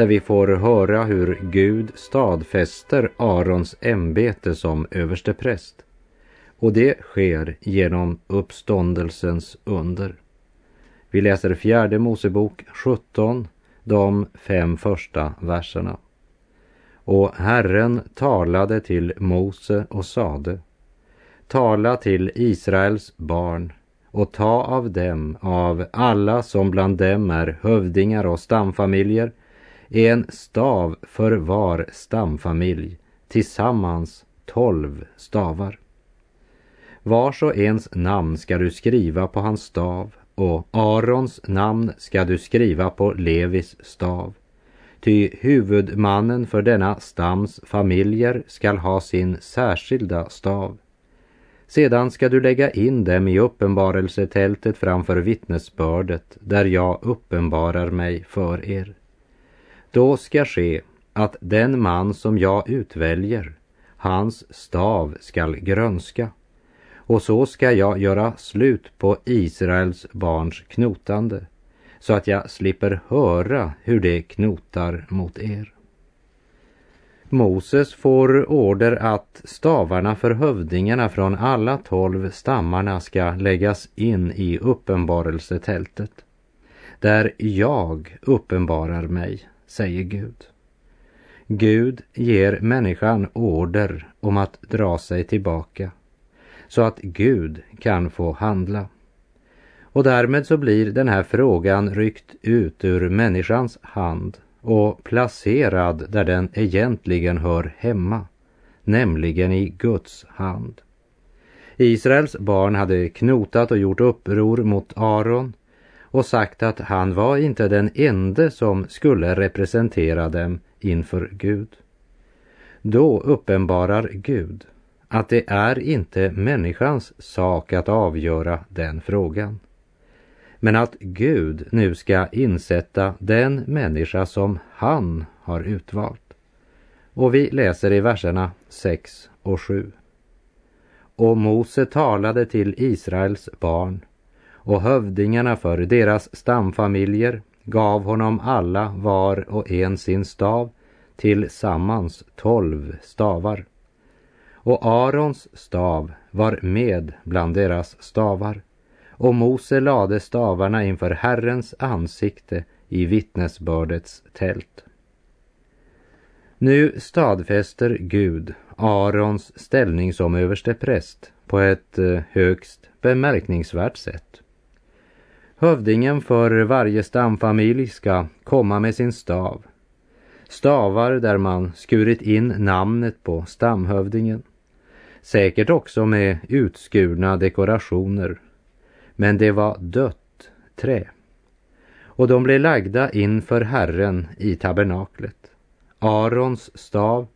där vi får höra hur Gud stadfäster Arons ämbete som överstepräst. Och det sker genom uppståndelsens under. Vi läser fjärde Mosebok 17, de fem första verserna. Och Herren talade till Mose och sade Tala till Israels barn och ta av dem, av alla som bland dem är hövdingar och stamfamiljer, en stav för var stamfamilj, tillsammans tolv stavar. Vars och ens namn ska du skriva på hans stav och Arons namn ska du skriva på Levis stav. Ty huvudmannen för denna stams familjer skall ha sin särskilda stav. Sedan ska du lägga in dem i uppenbarelsetältet framför vittnesbördet där jag uppenbarar mig för er. Då ska ske att den man som jag utväljer, hans stav skall grönska. Och så ska jag göra slut på Israels barns knotande, så att jag slipper höra hur de knotar mot er. Moses får order att stavarna för hövdingarna från alla tolv stammarna ska läggas in i uppenbarelsetältet, där jag uppenbarar mig säger Gud. Gud ger människan order om att dra sig tillbaka så att Gud kan få handla. Och därmed så blir den här frågan ryckt ut ur människans hand och placerad där den egentligen hör hemma, nämligen i Guds hand. Israels barn hade knotat och gjort uppror mot Aron och sagt att han var inte den ende som skulle representera dem inför Gud. Då uppenbarar Gud att det är inte människans sak att avgöra den frågan. Men att Gud nu ska insätta den människa som han har utvalt. Och vi läser i verserna 6 och 7. Och Mose talade till Israels barn och hövdingarna för deras stamfamiljer gav honom alla var och en sin stav, tillsammans tolv stavar. Och Arons stav var med bland deras stavar. Och Mose lade stavarna inför Herrens ansikte i vittnesbördets tält. Nu stadfäster Gud Arons ställning som överstepräst på ett eh, högst bemärkningsvärt sätt. Hövdingen för varje stamfamilj ska komma med sin stav. Stavar där man skurit in namnet på stamhövdingen. Säkert också med utskurna dekorationer. Men det var dött trä. Och de blev lagda inför Herren i tabernaklet. Arons stav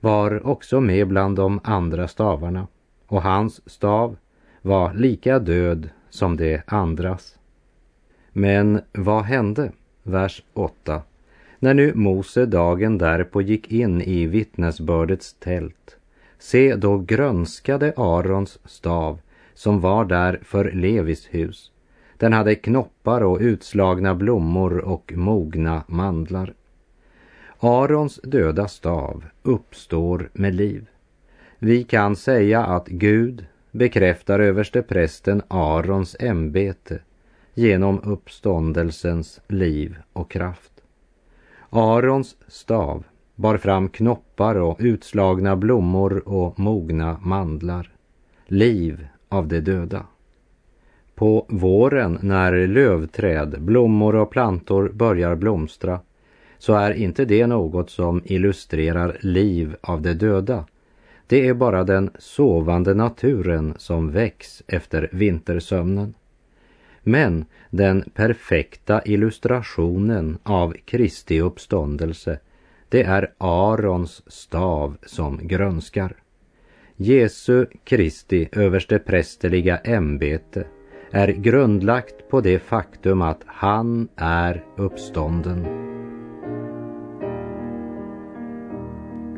var också med bland de andra stavarna och hans stav var lika död som de andras. Men vad hände? Vers 8. När nu Mose dagen därpå gick in i vittnesbördets tält, se då grönskade Arons stav som var där för Levis hus. Den hade knoppar och utslagna blommor och mogna mandlar. Arons döda stav uppstår med liv. Vi kan säga att Gud bekräftar överste prästen Arons ämbete genom uppståndelsens liv och kraft. Arons stav bar fram knoppar och utslagna blommor och mogna mandlar. Liv av de döda. På våren när lövträd, blommor och plantor börjar blomstra så är inte det något som illustrerar liv av de döda. Det är bara den sovande naturen som väcks efter vintersömnen. Men den perfekta illustrationen av Kristi uppståndelse, det är Arons stav som grönskar. Jesu Kristi översteprästerliga ämbete är grundlagt på det faktum att han är uppstånden.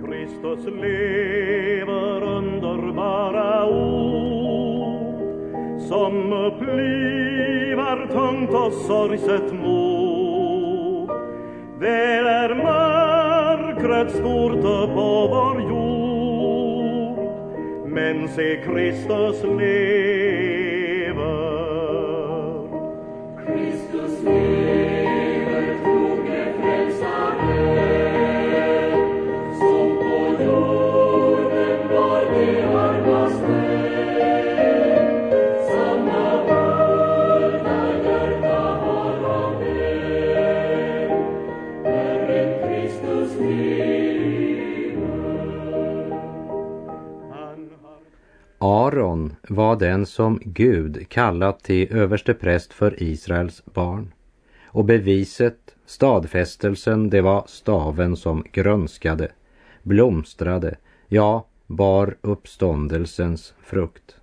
Kristus lever underbara ord som blir conto sorriset mu. Veler mar cred sturtă povor iur mense Christus lever Christus lever Aron var den som Gud kallat till överstepräst för Israels barn. Och beviset, stadfästelsen, det var staven som grönskade, blomstrade, ja, bar uppståndelsens frukt.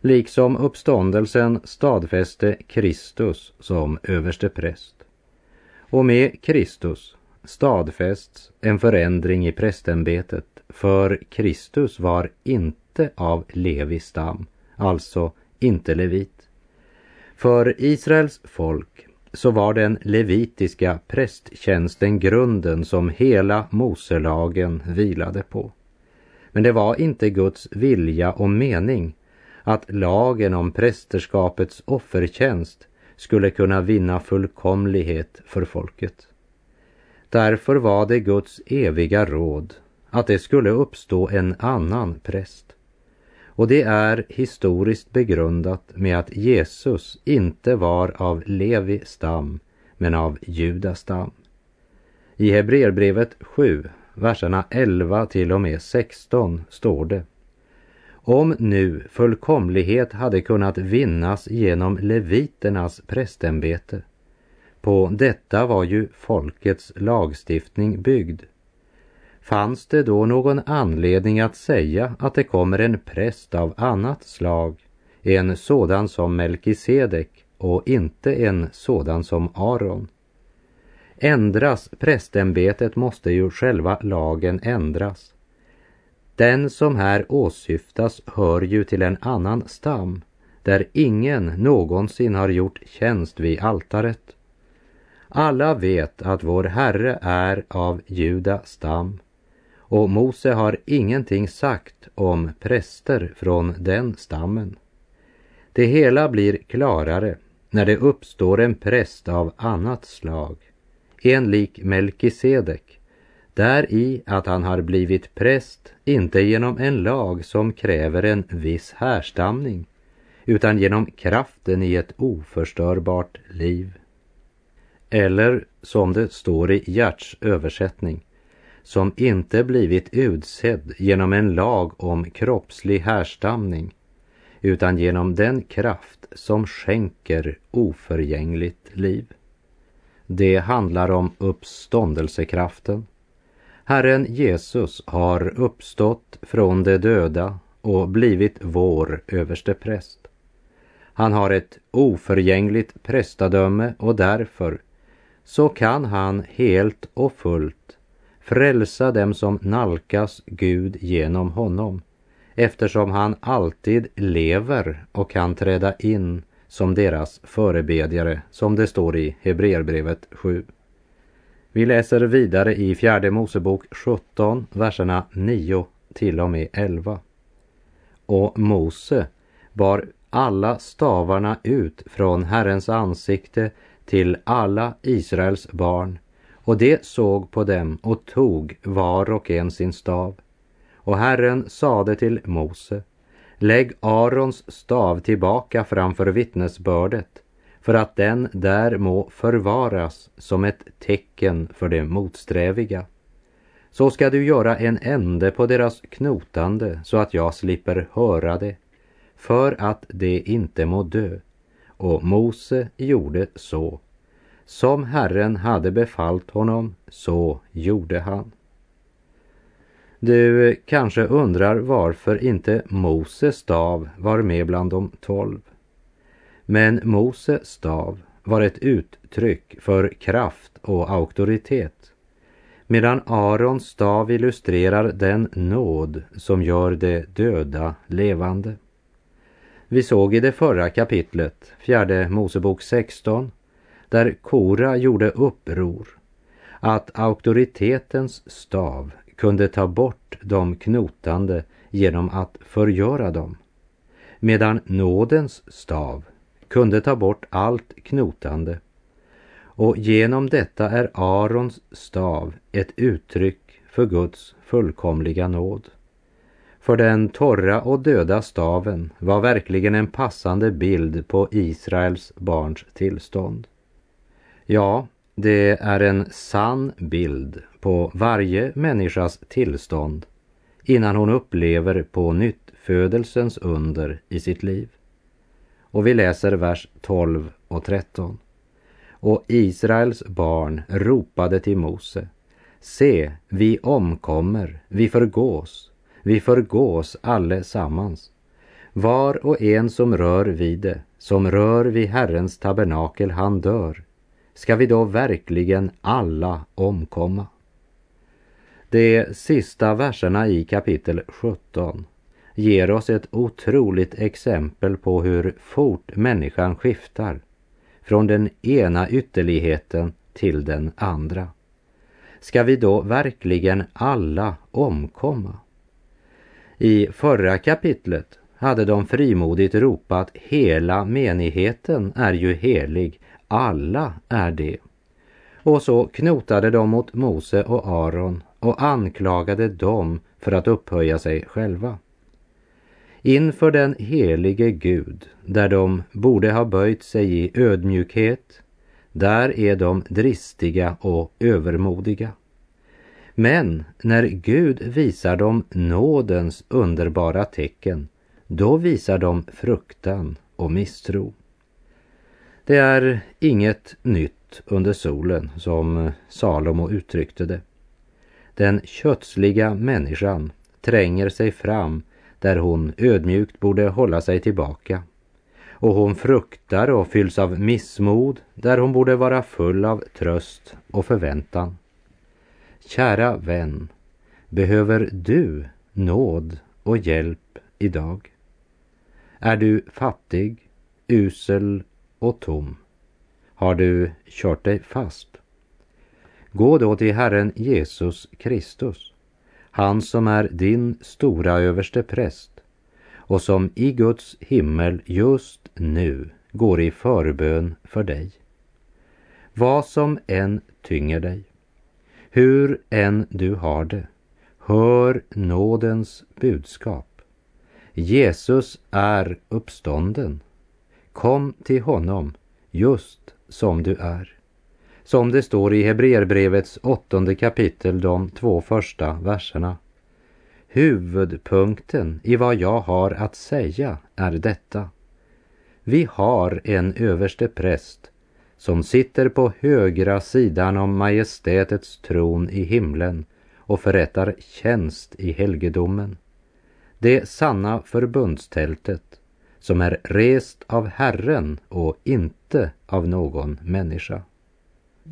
Liksom uppståndelsen stadfäste Kristus som överstepräst. Och med Kristus stadfästs en förändring i prästämbetet, för Kristus var inte inte av Levis stam, alltså inte levit. För Israels folk så var den levitiska prästtjänsten grunden som hela Moselagen vilade på. Men det var inte Guds vilja och mening att lagen om prästerskapets offertjänst skulle kunna vinna fullkomlighet för folket. Därför var det Guds eviga råd att det skulle uppstå en annan präst. Och det är historiskt begrundat med att Jesus inte var av Levi stam, men av Judas stam. I Hebreerbrevet 7, verserna 11 till och med 16 står det. Om nu fullkomlighet hade kunnat vinnas genom leviternas prästämbete, på detta var ju folkets lagstiftning byggd Fanns det då någon anledning att säga att det kommer en präst av annat slag, en sådan som Melkisedek och inte en sådan som Aron? Ändras prästämbetet måste ju själva lagen ändras. Den som här åsyftas hör ju till en annan stam, där ingen någonsin har gjort tjänst vid altaret. Alla vet att vår Herre är av Juda stam och Mose har ingenting sagt om präster från den stammen. Det hela blir klarare när det uppstår en präst av annat slag, en lik Melkisedek, där i att han har blivit präst inte genom en lag som kräver en viss härstamning, utan genom kraften i ett oförstörbart liv. Eller som det står i Gerts översättning, som inte blivit utsedd genom en lag om kroppslig härstamning utan genom den kraft som skänker oförgängligt liv. Det handlar om uppståndelsekraften. Herren Jesus har uppstått från de döda och blivit vår överste präst. Han har ett oförgängligt prästadöme och därför så kan han helt och fullt frälsa dem som nalkas Gud genom honom eftersom han alltid lever och kan träda in som deras förebedjare, som det står i Hebreerbrevet 7. Vi läser vidare i fjärde Mosebok 17, verserna 9 till och med 11. Och Mose bar alla stavarna ut från Herrens ansikte till alla Israels barn och det såg på dem och tog var och en sin stav. Och Herren sade till Mose, lägg Arons stav tillbaka framför vittnesbördet, för att den där må förvaras som ett tecken för det motsträviga. Så ska du göra en ände på deras knotande så att jag slipper höra det, för att det inte må dö. Och Mose gjorde så. Som Herren hade befallt honom, så gjorde han. Du kanske undrar varför inte Moses stav var med bland de tolv. Men Mose stav var ett uttryck för kraft och auktoritet medan Arons stav illustrerar den nåd som gör det döda levande. Vi såg i det förra kapitlet, fjärde Mosebok 16, där Kora gjorde uppror, att auktoritetens stav kunde ta bort de knotande genom att förgöra dem, medan nådens stav kunde ta bort allt knotande. Och genom detta är Arons stav ett uttryck för Guds fullkomliga nåd. För den torra och döda staven var verkligen en passande bild på Israels barns tillstånd. Ja, det är en sann bild på varje människas tillstånd innan hon upplever på nytt födelsens under i sitt liv. Och vi läser vers 12 och 13. Och Israels barn ropade till Mose. Se, vi omkommer, vi förgås, vi förgås allesammans. Var och en som rör vid det, som rör vid Herrens tabernakel, han dör. Ska vi då verkligen alla omkomma? De sista verserna i kapitel 17 ger oss ett otroligt exempel på hur fort människan skiftar från den ena ytterligheten till den andra. Ska vi då verkligen alla omkomma? I förra kapitlet hade de frimodigt ropat hela menigheten är ju helig, alla är det. Och så knotade de mot Mose och Aron och anklagade dem för att upphöja sig själva. Inför den helige Gud, där de borde ha böjt sig i ödmjukhet, där är de dristiga och övermodiga. Men när Gud visar dem nådens underbara tecken, då visar de fruktan och misstro. Det är inget nytt under solen, som Salomo uttryckte det. Den kötsliga människan tränger sig fram där hon ödmjukt borde hålla sig tillbaka. Och hon fruktar och fylls av missmod där hon borde vara full av tröst och förväntan. Kära vän, behöver du nåd och hjälp idag? Är du fattig, usel och tom? Har du kört dig fast? Gå då till Herren Jesus Kristus han som är din stora överste präst och som i Guds himmel just nu går i förbön för dig. Vad som än tynger dig, hur än du har det, hör nådens budskap. Jesus är uppstånden. Kom till honom just som du är som det står i Hebreerbrevets åttonde kapitel, de två första verserna. Huvudpunkten i vad jag har att säga är detta. Vi har en överste präst som sitter på högra sidan om majestätets tron i himlen och förrättar tjänst i helgedomen. Det sanna förbundstältet som är rest av Herren och inte av någon människa.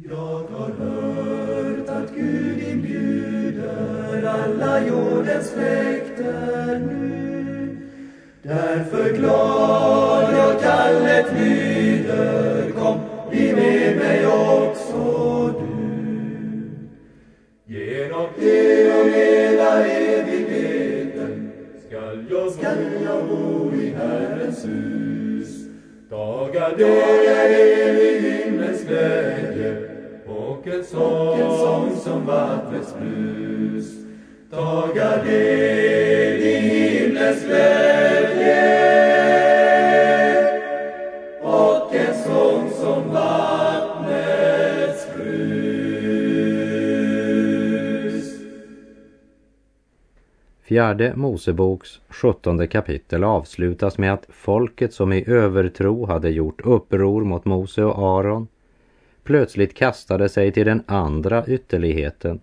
Jag har hört att Gud inbjuder alla jordens släkter nu. Därför glad jag kallet blir Dagar, dagar evig himlens glädje och en sång som vattnets brus Tagar del Fjärde Moseboks sjuttonde kapitel avslutas med att folket som i övertro hade gjort uppror mot Mose och Aron plötsligt kastade sig till den andra ytterligheten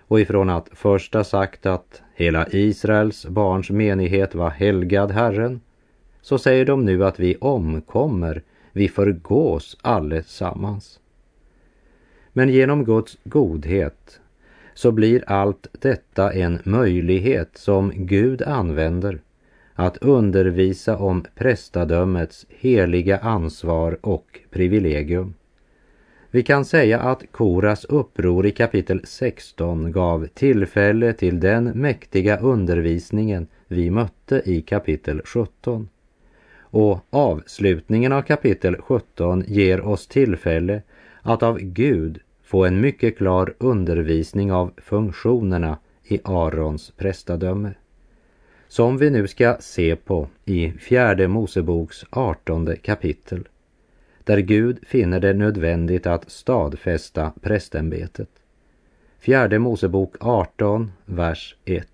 och ifrån att först ha sagt att hela Israels barns menighet var helgad Herren så säger de nu att vi omkommer, vi förgås allesammans. Men genom Guds godhet så blir allt detta en möjlighet som Gud använder att undervisa om prästadömets heliga ansvar och privilegium. Vi kan säga att Koras uppror i kapitel 16 gav tillfälle till den mäktiga undervisningen vi mötte i kapitel 17. Och avslutningen av kapitel 17 ger oss tillfälle att av Gud få en mycket klar undervisning av funktionerna i Arons prästadöme. Som vi nu ska se på i fjärde Moseboks artonde kapitel där Gud finner det nödvändigt att stadfästa prästämbetet. Fjärde Mosebok 18, vers 1.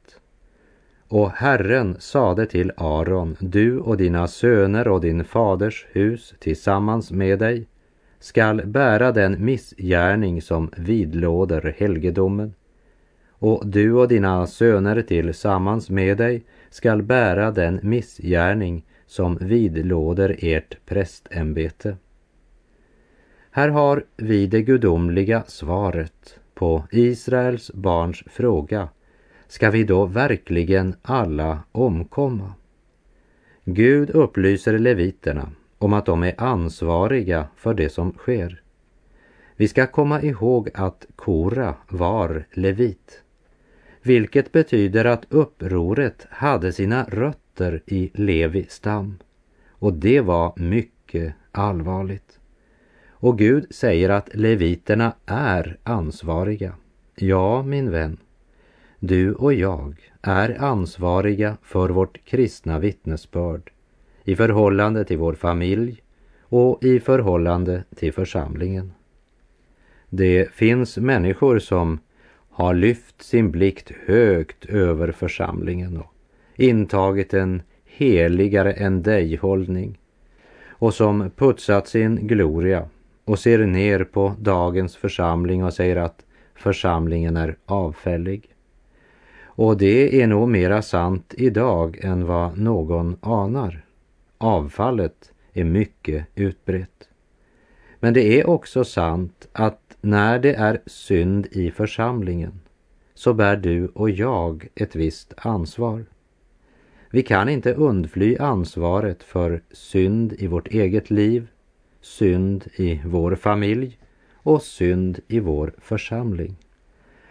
Och Herren sade till Aron, du och dina söner och din faders hus tillsammans med dig skall bära den missgärning som vidlåder helgedomen. Och du och dina söner tillsammans med dig skall bära den missgärning som vidlåder ert prästämbete. Här har vi det gudomliga svaret på Israels barns fråga. Ska vi då verkligen alla omkomma? Gud upplyser leviterna om att de är ansvariga för det som sker. Vi ska komma ihåg att Kora var levit, vilket betyder att upproret hade sina rötter i Levi stam. Och det var mycket allvarligt. Och Gud säger att leviterna är ansvariga. Ja, min vän, du och jag är ansvariga för vårt kristna vittnesbörd i förhållande till vår familj och i förhållande till församlingen. Det finns människor som har lyft sin blick högt över församlingen och intagit en heligare än dig-hållning och som putsat sin gloria och ser ner på dagens församling och säger att församlingen är avfällig. Och det är nog mera sant idag än vad någon anar. Avfallet är mycket utbrett. Men det är också sant att när det är synd i församlingen så bär du och jag ett visst ansvar. Vi kan inte undfly ansvaret för synd i vårt eget liv synd i vår familj och synd i vår församling.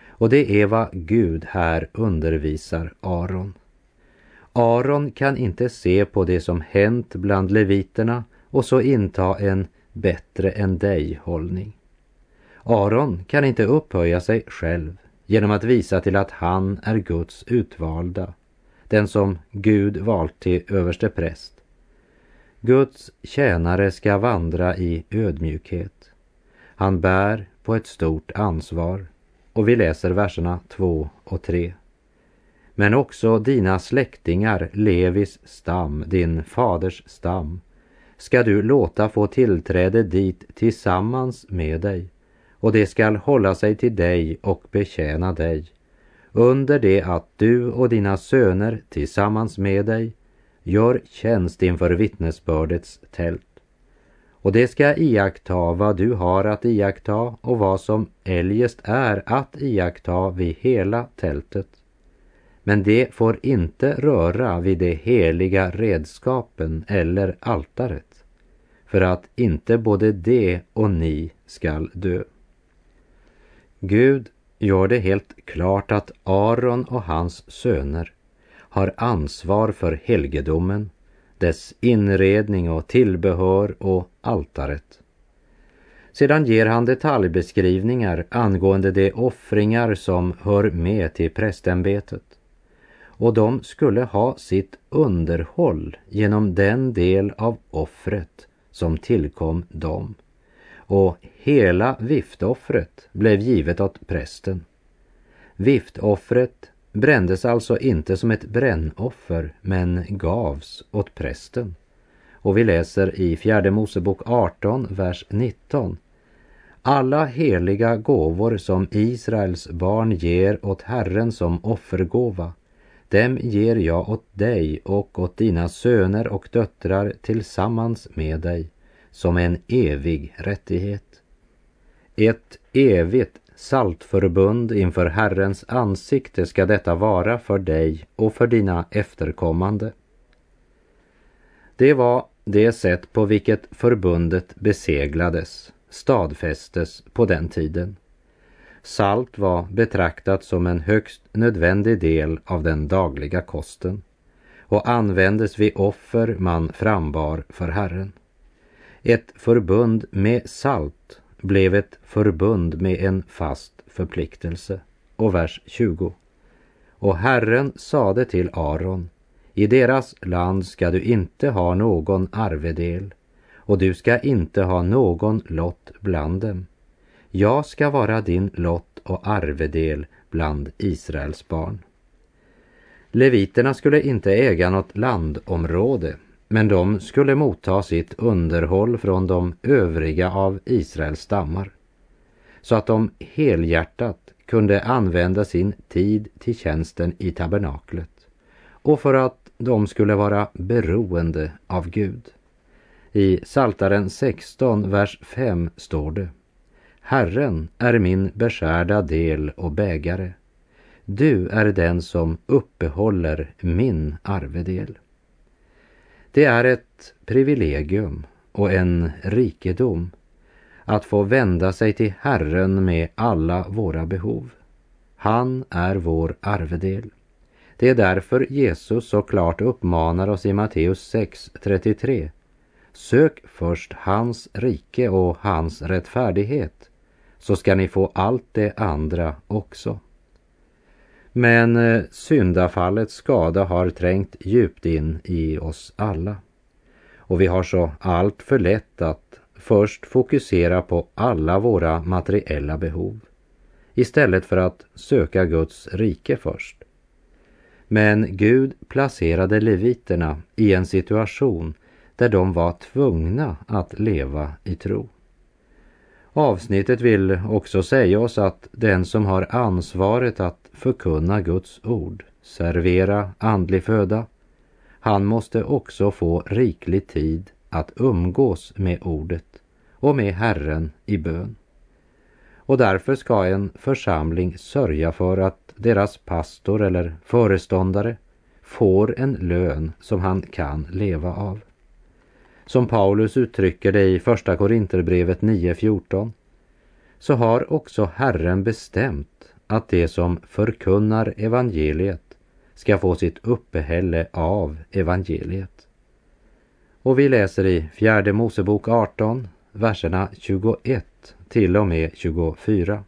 Och det är vad Gud här undervisar Aron. Aron kan inte se på det som hänt bland leviterna och så inta en bättre än dig-hållning. Aron kan inte upphöja sig själv genom att visa till att han är Guds utvalda, den som Gud valt till överste präst. Guds tjänare ska vandra i ödmjukhet. Han bär på ett stort ansvar och vi läser verserna 2 och 3. Men också dina släktingar, Levis stam, din faders stam, ska du låta få tillträde dit tillsammans med dig och det skall hålla sig till dig och betjäna dig under det att du och dina söner tillsammans med dig gör tjänst inför vittnesbördets tält. Och det ska iaktta vad du har att iaktta och vad som eljest är att iaktta vid hela tältet. Men det får inte röra vid de heliga redskapen eller altaret, för att inte både det och ni skall dö. Gud gör det helt klart att Aron och hans söner har ansvar för helgedomen, dess inredning och tillbehör och altaret. Sedan ger han detaljbeskrivningar angående de offringar som hör med till prästämbetet. Och de skulle ha sitt underhåll genom den del av offret som tillkom dem. Och hela viftoffret blev givet åt prästen. Viftoffret brändes alltså inte som ett brännoffer men gavs åt prästen. Och vi läser i fjärde Mosebok 18, vers 19. Alla heliga gåvor som Israels barn ger åt Herren som offergåva, dem ger jag åt dig och åt dina söner och döttrar tillsammans med dig som en evig rättighet. Ett evigt saltförbund inför Herrens ansikte ska detta vara för dig och för dina efterkommande. Det var det sätt på vilket förbundet beseglades, stadfästes på den tiden. Salt var betraktat som en högst nödvändig del av den dagliga kosten och användes vid offer man frambar för Herren. Ett förbund med salt blev ett förbund med en fast förpliktelse. Och vers 20. Och Herren sade till Aron, i deras land ska du inte ha någon arvedel och du ska inte ha någon lott bland dem. Jag ska vara din lott och arvedel bland Israels barn. Leviterna skulle inte äga något landområde men de skulle motta sitt underhåll från de övriga av Israels stammar så att de helhjärtat kunde använda sin tid till tjänsten i tabernaklet och för att de skulle vara beroende av Gud. I Saltaren 16, vers 5 står det Herren är min beskärda del och bägare. Du är den som uppehåller min arvedel. Det är ett privilegium och en rikedom att få vända sig till Herren med alla våra behov. Han är vår arvedel. Det är därför Jesus så klart uppmanar oss i Matteus 6.33. Sök först hans rike och hans rättfärdighet så ska ni få allt det andra också. Men eh, syndafallets skada har trängt djupt in i oss alla. Och vi har så allt för lätt att först fokusera på alla våra materiella behov istället för att söka Guds rike först. Men Gud placerade leviterna i en situation där de var tvungna att leva i tro. Avsnittet vill också säga oss att den som har ansvaret att förkunna Guds ord, servera andlig föda, han måste också få riklig tid att umgås med ordet och med Herren i bön. Och därför ska en församling sörja för att deras pastor eller föreståndare får en lön som han kan leva av. Som Paulus uttrycker det i Första Korinterbrevet 9.14 så har också Herren bestämt att de som förkunnar evangeliet ska få sitt uppehälle av evangeliet. Och vi läser i Fjärde Mosebok 18, verserna 21 till och med 24.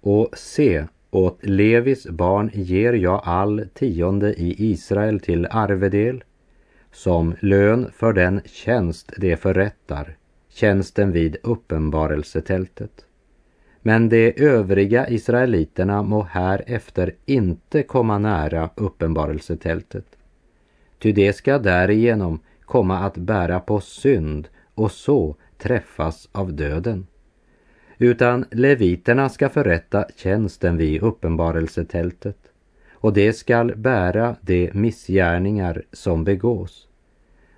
Och se, åt Levis barn ger jag all tionde i Israel till arvedel som lön för den tjänst de förrättar, tjänsten vid uppenbarelsetältet. Men de övriga israeliterna må härefter inte komma nära uppenbarelsetältet. Ty de ska därigenom komma att bära på synd och så träffas av döden. Utan leviterna ska förrätta tjänsten vid uppenbarelsetältet och det skall bära de missgärningar som begås.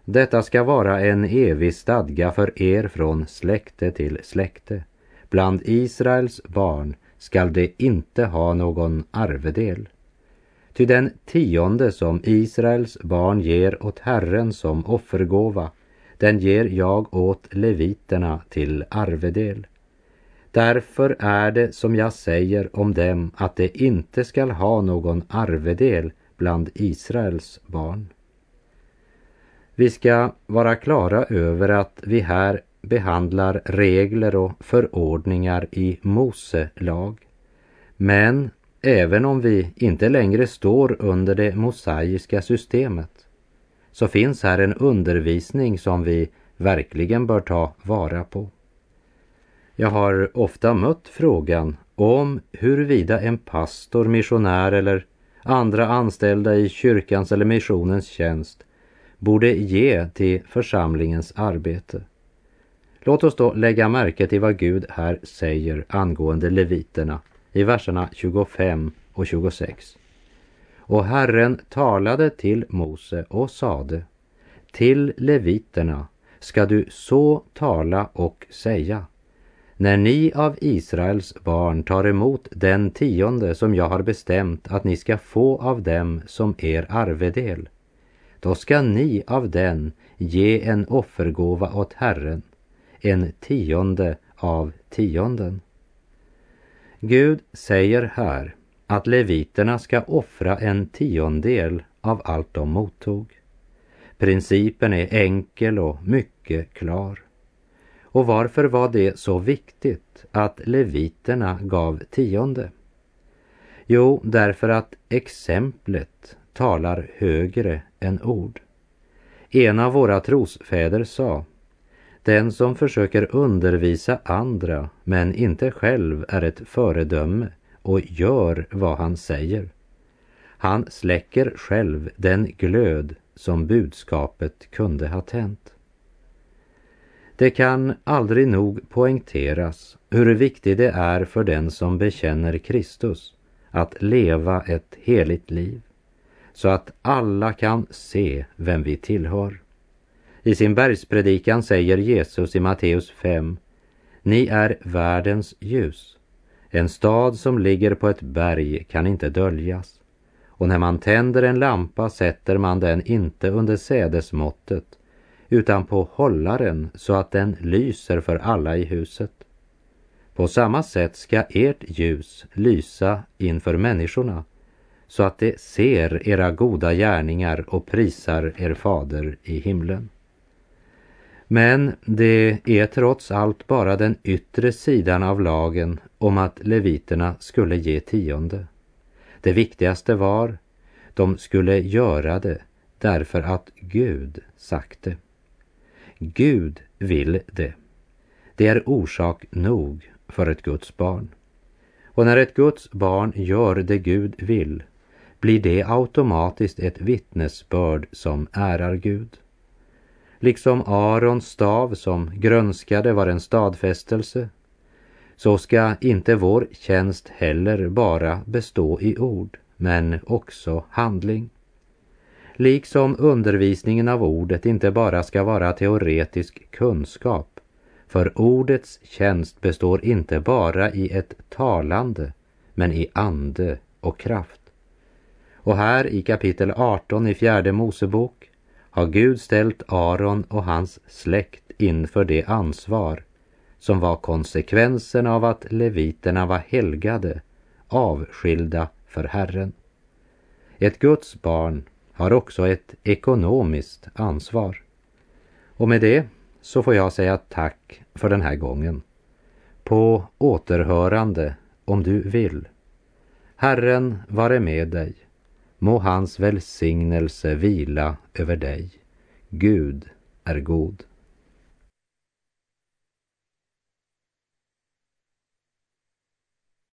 Detta ska vara en evig stadga för er från släkte till släkte. Bland Israels barn skall de inte ha någon arvedel. Ty den tionde som Israels barn ger åt Herren som offergåva, den ger jag åt leviterna till arvedel. Därför är det som jag säger om dem att de inte skall ha någon arvedel bland Israels barn. Vi ska vara klara över att vi här behandlar regler och förordningar i Mose lag. Men även om vi inte längre står under det mosaiska systemet så finns här en undervisning som vi verkligen bör ta vara på. Jag har ofta mött frågan om huruvida en pastor, missionär eller andra anställda i kyrkans eller missionens tjänst borde ge till församlingens arbete. Låt oss då lägga märke till vad Gud här säger angående leviterna i verserna 25 och 26. Och Herren talade till Mose och sade Till leviterna ska du så tala och säga när ni av Israels barn tar emot den tionde som jag har bestämt att ni ska få av dem som er arvedel, då ska ni av den ge en offergåva åt Herren, en tionde av tionden. Gud säger här att leviterna ska offra en tiondel av allt de mottog. Principen är enkel och mycket klar. Och varför var det så viktigt att leviterna gav tionde? Jo, därför att exemplet talar högre än ord. En av våra trosfäder sa den som försöker undervisa andra men inte själv är ett föredöme och gör vad han säger. Han släcker själv den glöd som budskapet kunde ha tänt. Det kan aldrig nog poängteras hur viktigt det är för den som bekänner Kristus att leva ett heligt liv så att alla kan se vem vi tillhör. I sin bergspredikan säger Jesus i Matteus 5 Ni är världens ljus. En stad som ligger på ett berg kan inte döljas. Och när man tänder en lampa sätter man den inte under sädesmåttet utan på hållaren så att den lyser för alla i huset. På samma sätt ska ert ljus lysa inför människorna så att de ser era goda gärningar och prisar er fader i himlen. Men det är trots allt bara den yttre sidan av lagen om att leviterna skulle ge tionde. Det viktigaste var, de skulle göra det därför att Gud sagt det. Gud vill det. Det är orsak nog för ett Guds barn. Och när ett Guds barn gör det Gud vill blir det automatiskt ett vittnesbörd som ärar Gud. Liksom Arons stav som grönskade var en stadfästelse så ska inte vår tjänst heller bara bestå i ord men också handling. Liksom undervisningen av ordet inte bara ska vara teoretisk kunskap för ordets tjänst består inte bara i ett talande men i ande och kraft. Och här i kapitel 18 i fjärde Mosebok har Gud ställt Aron och hans släkt inför det ansvar som var konsekvensen av att leviterna var helgade, avskilda för Herren. Ett Guds barn har också ett ekonomiskt ansvar. Och med det så får jag säga tack för den här gången. På återhörande om du vill. Herren vare med dig. Må hans välsignelse vila över dig. Gud är god.